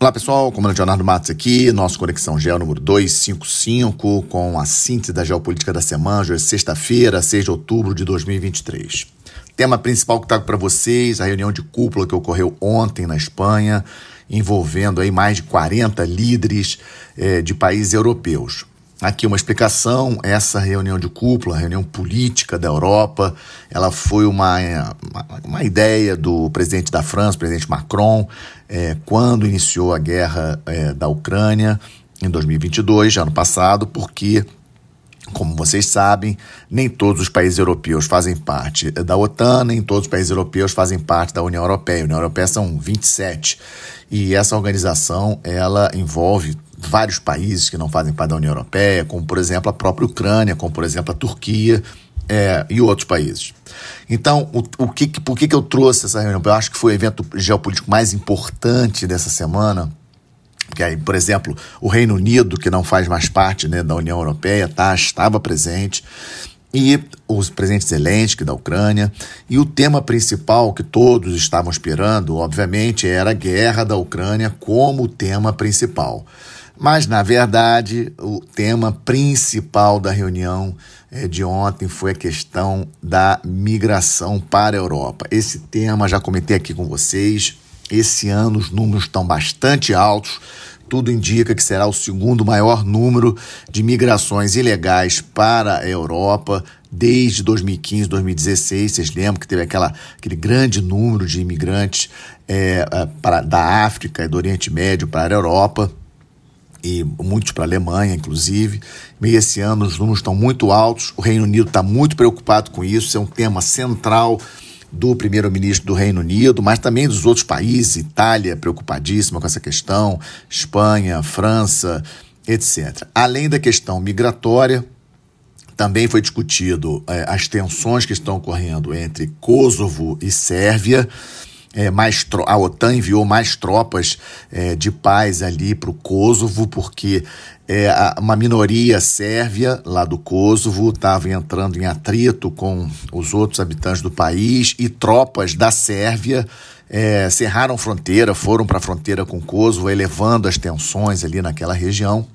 Olá pessoal, comandante Leonardo Matos aqui, nosso Conexão Geo número 255, com a síntese da geopolítica da semana, hoje é sexta-feira, 6 de outubro de 2023. Tema principal que trago para vocês, a reunião de cúpula que ocorreu ontem na Espanha, envolvendo aí mais de 40 líderes eh, de países europeus. Aqui uma explicação, essa reunião de cúpula, reunião política da Europa, ela foi uma, uma, uma ideia do presidente da França, presidente Macron, é, quando iniciou a guerra é, da Ucrânia em 2022, ano passado, porque como vocês sabem, nem todos os países europeus fazem parte da OTAN, nem todos os países europeus fazem parte da União Europeia. A União Europeia são 27. E essa organização, ela envolve vários países que não fazem parte da União Europeia, como por exemplo a própria Ucrânia, como por exemplo a Turquia é, e outros países. Então, o, o que, por que, que eu trouxe essa reunião? Eu acho que foi o evento geopolítico mais importante dessa semana. Porque aí, por exemplo, o Reino Unido, que não faz mais parte né, da União Europeia, tá, estava presente e os presidentes Zelensky da Ucrânia. E o tema principal que todos estavam esperando, obviamente, era a guerra da Ucrânia como tema principal. Mas, na verdade, o tema principal da reunião eh, de ontem foi a questão da migração para a Europa. Esse tema já comentei aqui com vocês. Esse ano os números estão bastante altos. Tudo indica que será o segundo maior número de migrações ilegais para a Europa desde 2015, 2016. Vocês lembram que teve aquela, aquele grande número de imigrantes é, para, da África e do Oriente Médio para a Europa e muitos para a Alemanha, inclusive. E esse ano os números estão muito altos, o Reino Unido está muito preocupado com isso, é um tema central do primeiro-ministro do Reino Unido, mas também dos outros países, Itália preocupadíssima com essa questão, Espanha, França, etc. Além da questão migratória, também foi discutido é, as tensões que estão ocorrendo entre Kosovo e Sérvia, é, mais a OTAN enviou mais tropas é, de paz ali para o Kosovo, porque é, uma minoria sérvia lá do Kosovo estava entrando em atrito com os outros habitantes do país e tropas da Sérvia é, cerraram fronteira, foram para a fronteira com o Kosovo, elevando as tensões ali naquela região.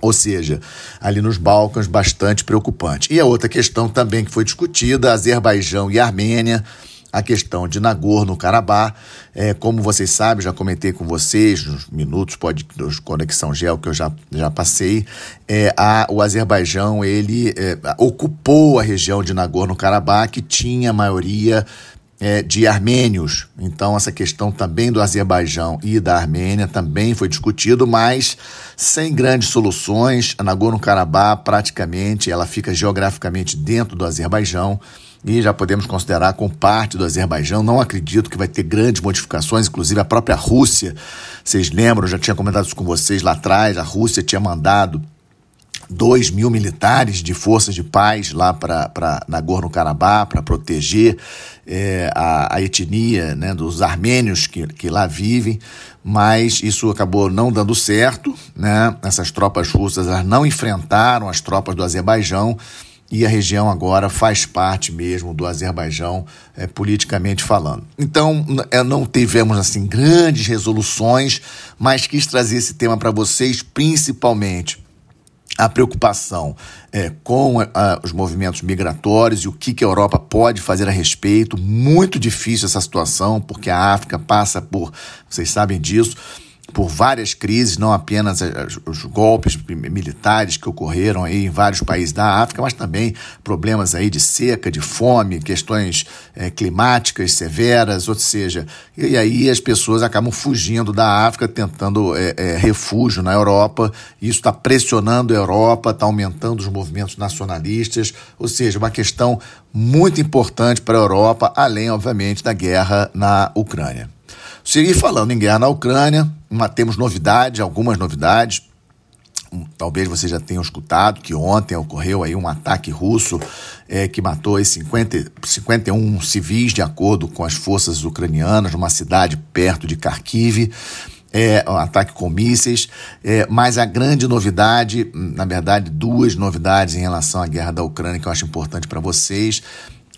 Ou seja, ali nos Balcãs, bastante preocupante. E a outra questão também que foi discutida, Azerbaijão e Armênia, a questão de Nagorno-Karabakh. É, como vocês sabem, já comentei com vocês nos minutos pode, dos Conexão Gel que eu já, já passei, é, a, o Azerbaijão ele é, ocupou a região de Nagorno-Karabakh, que tinha maioria é, de armênios. Então, essa questão também do Azerbaijão e da Armênia também foi discutido, mas sem grandes soluções. A Nagorno-Karabakh, praticamente, ela fica geograficamente dentro do Azerbaijão e já podemos considerar como parte do Azerbaijão. Não acredito que vai ter grandes modificações, inclusive a própria Rússia. Vocês lembram, já tinha comentado isso com vocês lá atrás, a Rússia tinha mandado 2 mil militares de forças de paz lá para Nagorno-Karabakh para proteger é, a, a, etnia né, dos armênios que, que lá vivem, mas isso acabou não dando certo. Né? Essas tropas russas elas não enfrentaram as tropas do Azerbaijão e a região agora faz parte mesmo do Azerbaijão, é, politicamente falando. Então, é, não tivemos assim grandes resoluções, mas quis trazer esse tema para vocês, principalmente a preocupação é, com a, os movimentos migratórios e o que, que a Europa pode fazer a respeito. Muito difícil essa situação, porque a África passa por, vocês sabem disso, por várias crises, não apenas os golpes militares que ocorreram aí em vários países da África, mas também problemas aí de seca, de fome, questões é, climáticas severas, ou seja, e aí as pessoas acabam fugindo da África, tentando é, é, refúgio na Europa, isso está pressionando a Europa, está aumentando os movimentos nacionalistas, ou seja, uma questão muito importante para a Europa, além, obviamente, da guerra na Ucrânia. Seguir falando em guerra na Ucrânia, temos novidades, algumas novidades. Talvez vocês já tenham escutado que ontem ocorreu aí um ataque russo é, que matou aí 50, 51 civis, de acordo com as forças ucranianas, numa cidade perto de Kharkiv. É, um ataque com mísseis, é, mas a grande novidade, na verdade, duas novidades em relação à guerra da Ucrânia que eu acho importante para vocês.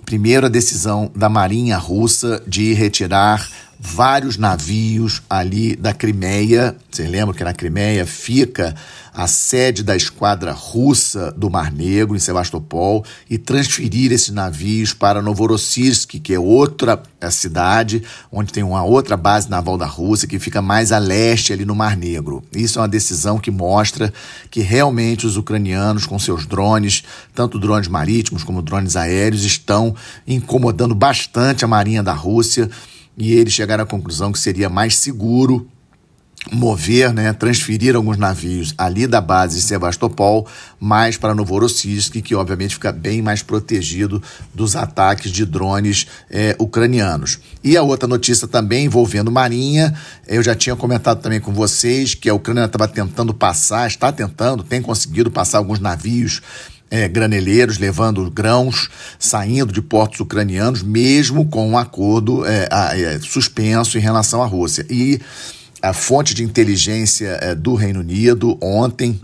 Primeiro, a decisão da Marinha Russa de retirar vários navios ali da Crimeia. Vocês lembram que na Crimeia fica a sede da esquadra russa do Mar Negro, em Sebastopol, e transferir esses navios para Novorossiysk, que é outra é, cidade onde tem uma outra base naval da Rússia, que fica mais a leste ali no Mar Negro. Isso é uma decisão que mostra que realmente os ucranianos, com seus drones, tanto drones marítimos como drones aéreos, estão incomodando bastante a marinha da Rússia e eles chegaram à conclusão que seria mais seguro mover, né, transferir alguns navios ali da base de Sebastopol mais para Novorossiysk, que obviamente fica bem mais protegido dos ataques de drones é, ucranianos. E a outra notícia também envolvendo Marinha, eu já tinha comentado também com vocês que a Ucrânia estava tentando passar, está tentando, tem conseguido passar alguns navios é, graneleiros levando grãos saindo de portos ucranianos, mesmo com um acordo é, é, suspenso em relação à Rússia. E a fonte de inteligência é, do Reino Unido ontem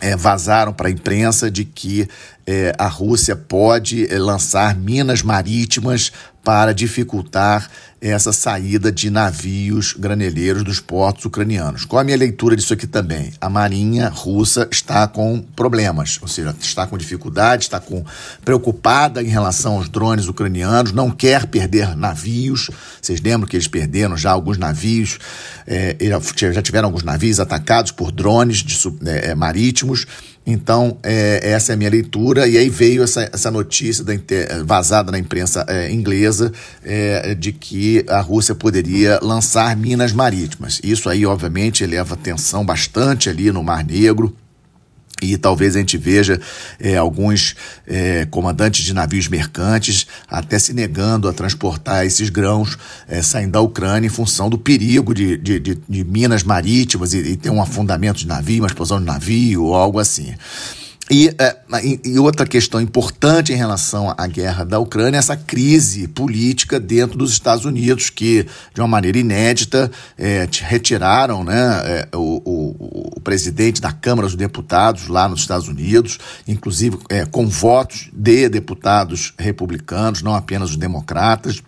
é, vazaram para a imprensa de que é, a Rússia pode é, lançar minas marítimas para dificultar essa saída de navios graneleiros dos portos ucranianos. Qual a minha leitura disso aqui também? A marinha russa está com problemas, ou seja, está com dificuldade, está com preocupada em relação aos drones ucranianos, não quer perder navios. Vocês lembram que eles perderam já alguns navios, é, já tiveram alguns navios atacados por drones de, é, marítimos. Então, é, essa é a minha leitura. E aí veio essa, essa notícia da, vazada na imprensa é, inglesa é, de que a Rússia poderia lançar minas marítimas. Isso aí, obviamente, eleva tensão bastante ali no Mar Negro. E talvez a gente veja é, alguns é, comandantes de navios mercantes até se negando a transportar esses grãos é, saindo da Ucrânia em função do perigo de, de, de, de minas marítimas e, e, ter um afundamento de navio, uma explosão de navio ou algo assim. E, é, e, outra questão importante em relação à guerra da Ucrânia é essa crise política dentro dos Estados Unidos, que, de uma maneira inédita, é, retiraram né, é, o, o, o, presidente da Câmara dos Deputados lá nos Estados Unidos, inclusive é, com votos de deputados republicanos, não apenas os democratas.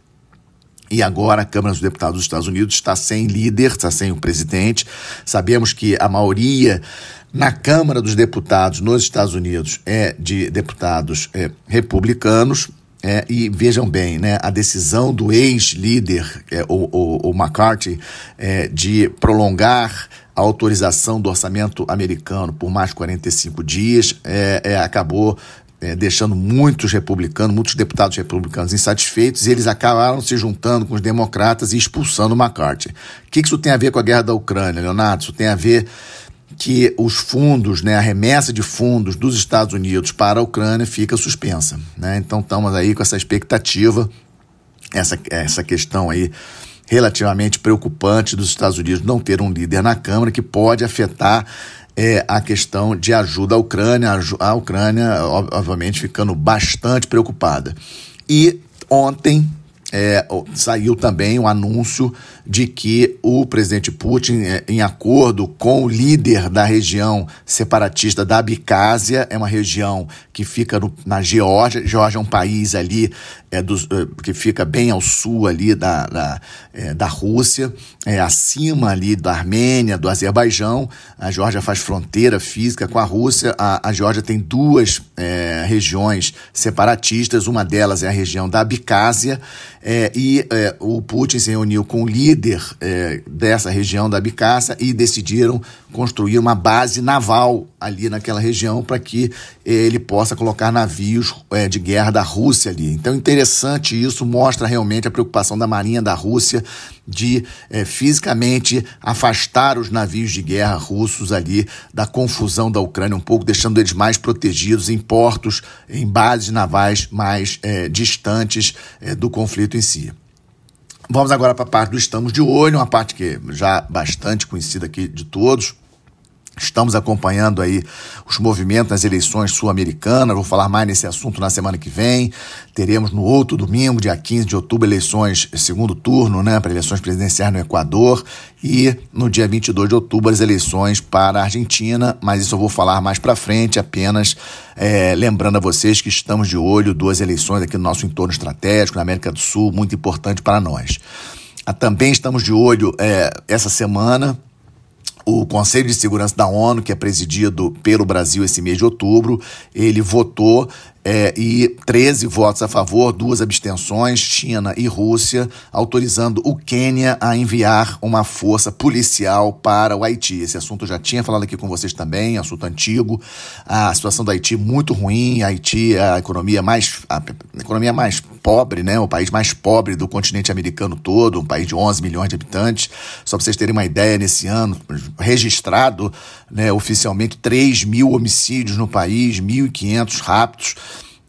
E agora a Câmara dos Deputados dos Estados Unidos está sem líder, está sem o presidente. Sabemos que a maioria na Câmara dos Deputados nos Estados Unidos é de deputados é, republicanos. É, e vejam bem, né, a decisão do ex-líder, é, o, o, o, McCarthy, é, de prolongar a autorização do orçamento americano por mais 45 dias é, é, acabou é, deixando muitos republicanos, muitos deputados republicanos insatisfeitos, e eles acabaram se juntando com os democratas e expulsando o McCarthy. O que isso tem a ver com a guerra da Ucrânia, Leonardo? Isso tem a ver que os fundos, né, a remessa de fundos dos Estados Unidos para a Ucrânia fica suspensa. Né? Então estamos aí com essa expectativa, essa, essa questão aí relativamente preocupante dos Estados Unidos não ter um líder na Câmara que pode afetar é, a questão de ajuda à Ucrânia, a Ucrânia, obviamente, ficando bastante preocupada. E ontem, é, saiu também o um anúncio de que o presidente Putin, é, em acordo com o líder da região separatista da Abcásia, é uma região que fica no, na Geórgia. Geórgia é um país ali é, do, é, que fica bem ao sul ali da, da, é, da Rússia, é, acima ali da Armênia, do Azerbaijão. A Geórgia faz fronteira física com a Rússia. A, a Geórgia tem duas é, regiões separatistas, uma delas é a região da Abcásia, é, e o Putin se reuniu com o líder dessa região da Abcásia e decidiram construir uma base naval ali naquela região para que ele possa colocar navios é, de guerra da Rússia ali. Então, interessante isso, mostra realmente a preocupação da Marinha da Rússia de é, fisicamente afastar os navios de guerra russos ali da confusão da Ucrânia, um pouco deixando eles mais protegidos em portos, em bases navais mais é, distantes do conflito em si. Vamos agora para a parte do Estamos de Olho, uma parte que já bastante conhecida aqui de todos. Estamos acompanhando aí os movimentos nas eleições sul-americanas. Vou falar mais nesse assunto na semana que vem. Teremos no outro domingo, dia 15 de outubro, eleições, segundo turno, né, para eleições presidenciais no Equador. E no dia 22 de outubro, as eleições para a Argentina. Mas isso eu vou falar mais para frente, apenas é, lembrando a vocês que estamos de olho duas eleições aqui no nosso entorno estratégico, na América do Sul, muito importante para nós. também estamos de olho é, essa semana o Conselho de Segurança da ONU, que é presidido pelo Brasil esse mês de outubro, ele votou é, e 13 votos a favor, duas abstenções, China e Rússia, autorizando o Quênia a enviar uma força policial para o Haiti. Esse assunto eu já tinha falado aqui com vocês também, assunto antigo. A situação do Haiti muito ruim, Haiti é a economia mais a economia mais pobre, né? O país mais pobre do continente americano todo, um país de 11 milhões de habitantes. Só para vocês terem uma ideia, nesse ano registrado, né, oficialmente 3 mil homicídios no país, 1.500 raptos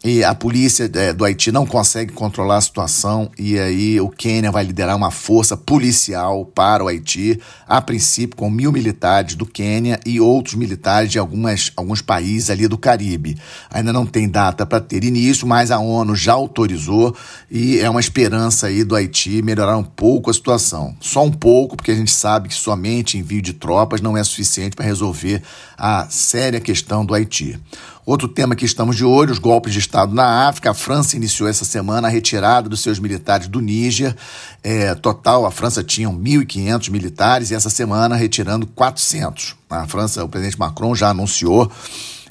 e a polícia é, do Haiti não consegue controlar a situação e aí o Quênia vai liderar uma força policial para o Haiti, a princípio com mil militares do Quênia e outros militares de algumas, alguns países ali do Caribe. Ainda não tem data para ter início, mas a ONU já autorizou e é uma esperança aí do Haiti melhorar um pouco a situação. Só um pouco, porque a gente sabe que somente envio de tropas não é suficiente para resolver a séria questão do Haiti. Outro tema que estamos de olho, os golpes de Estado na África. A França iniciou essa semana a retirada dos seus militares do Níger. É, total, a França tinha 1.500 militares e essa semana retirando 400. A França, o presidente Macron já anunciou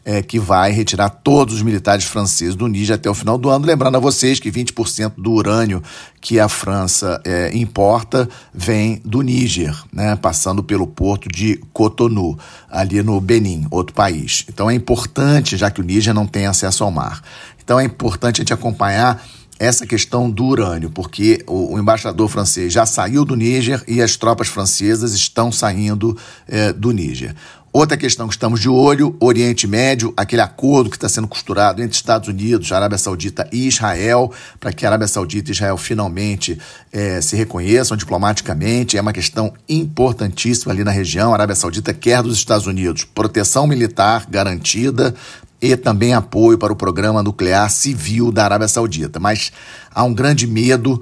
é, que vai retirar todos os militares franceses do Níger até o final do ano. Lembrando a vocês que 20% do urânio que a França é, importa vem do Níger, né, passando pelo porto de Cotonou, ali no Benin, outro país. Então é importante, já que o Níger não tem acesso ao mar. Então é importante a gente acompanhar essa questão do urânio, porque o, embaixador francês já saiu do Níger e as tropas francesas estão saindo é, do Níger. Outra questão que estamos de olho, Oriente Médio, aquele acordo que está sendo costurado entre Estados Unidos, Arábia Saudita e Israel, para que Arábia Saudita e Israel finalmente é, se reconheçam diplomaticamente, é uma questão importantíssima ali na região. A Arábia Saudita quer dos Estados Unidos proteção militar garantida e também apoio para o programa nuclear civil da Arábia Saudita. Mas há um grande medo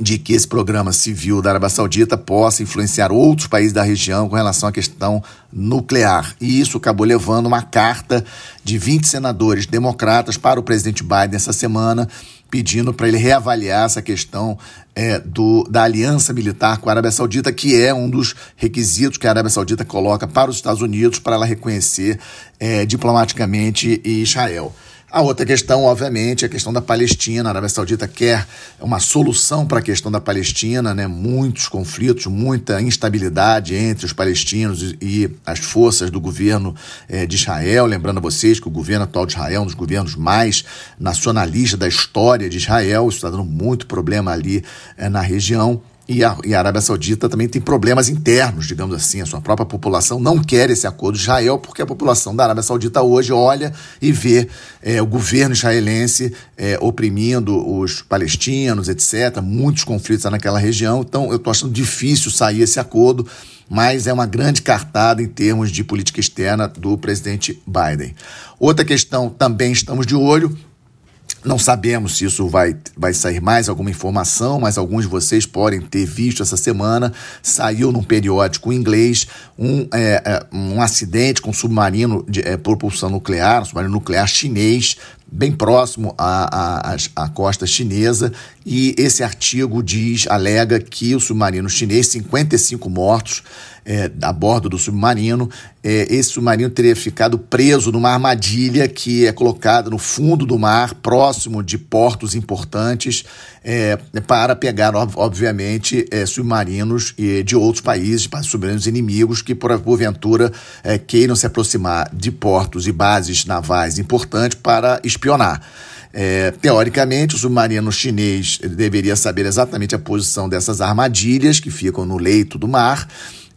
de que esse programa civil da Arábia Saudita possa influenciar outros países da região com relação à questão nuclear. E isso acabou levando uma carta de 20 senadores democratas para o presidente Biden essa semana, pedindo para ele reavaliar essa questão é, do, da aliança militar com a Arábia Saudita, que é um dos requisitos que a Arábia Saudita coloca para os Estados Unidos para ela reconhecer é, diplomaticamente Israel. A outra questão, obviamente, é a questão da Palestina. A Arábia Saudita quer uma solução para a questão da Palestina, né? muitos conflitos, muita instabilidade entre os palestinos e as forças do governo eh, de Israel. Lembrando a vocês que o governo atual de Israel é um dos governos mais nacionalistas da história de Israel. Isso está dando muito problema ali eh, na região. E a, e a, Arábia Saudita também tem problemas internos, digamos assim. A sua própria população não quer esse acordo de Israel, porque a população da Arábia Saudita hoje olha e vê é, o governo israelense é, oprimindo os palestinos, etc. Muitos conflitos naquela região. Então, eu estou achando difícil sair esse acordo, mas é uma grande cartada em termos de política externa do presidente Biden. Outra questão também estamos de olho não sabemos se isso vai, vai sair mais alguma informação, mas alguns de vocês podem ter visto essa semana. Saiu num periódico inglês um, é, é um acidente com um submarino de é, propulsão nuclear, um submarino nuclear chinês, bem próximo à, à, à, costa chinesa, e esse artigo diz, alega que o submarino chinês, 55 mortos é, a bordo do submarino, é, esse submarino teria ficado preso numa armadilha que é colocada no fundo do mar, próximo de portos importantes, é, para pegar, obviamente, é, submarinos de outros países, submarinos inimigos que, porventura, é, queiram se aproximar de portos e bases navais importantes para espionar. É, teoricamente, o submarino chinês deveria saber exatamente a posição dessas armadilhas que ficam no leito do mar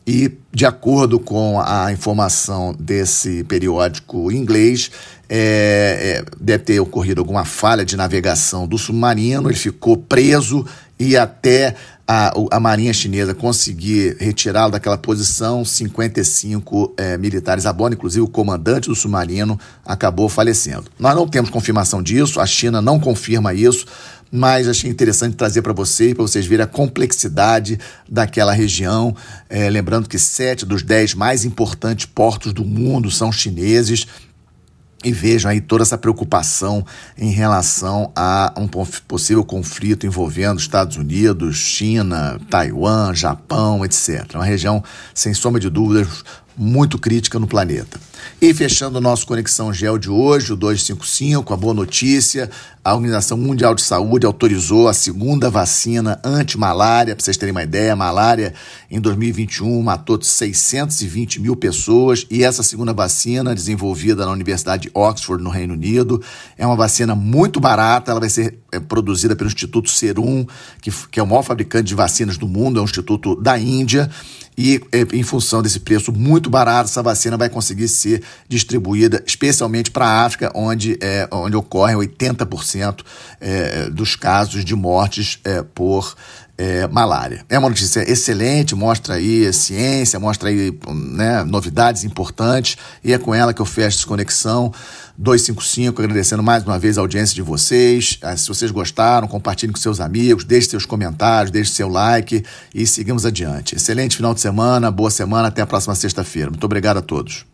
e, de acordo com a informação desse periódico inglês, é, é, deve ter ocorrido alguma falha de navegação do submarino, ele ficou preso e até a, a Marinha Chinesa conseguir retirá-lo daquela posição, 55 é, militares a bordo, inclusive o comandante do submarino acabou falecendo. Nós não temos confirmação disso, a China não confirma isso, mas achei interessante trazer para vocês, para vocês verem a complexidade daquela região. É, lembrando que sete dos dez mais importantes portos do mundo são chineses. e vejam aí toda essa preocupação em relação a um possível conflito envolvendo Estados Unidos, China, Taiwan, Japão, etc. Uma região, sem sombra de dúvidas, muito crítica no planeta. E fechando o nosso Conexão Gel de hoje, o 255, a boa notícia: a Organização Mundial de Saúde autorizou a segunda vacina anti-malária. Para vocês terem uma ideia, a malária em 2021 matou 620 mil pessoas e essa segunda vacina, desenvolvida na Universidade de Oxford, no Reino Unido, é uma vacina muito barata. Ela vai ser é, produzida pelo Instituto Serum, que, que é o maior fabricante de vacinas do mundo, é um instituto da Índia e é, em função desse preço muito barato, essa vacina vai conseguir ser distribuída especialmente para a África, onde, é, onde ocorrem 80% é, dos casos de mortes é, por é, malária. É uma notícia excelente, mostra aí ciência, mostra aí né, novidades importantes, e é com ela que eu fecho essa conexão 255, agradecendo mais uma vez a audiência de vocês. Ah, se vocês gostaram, compartilhem com seus amigos, deixe seus comentários, deixe seu like e seguimos adiante. Excelente final de semana, boa semana, até a próxima sexta-feira. Muito obrigado a todos.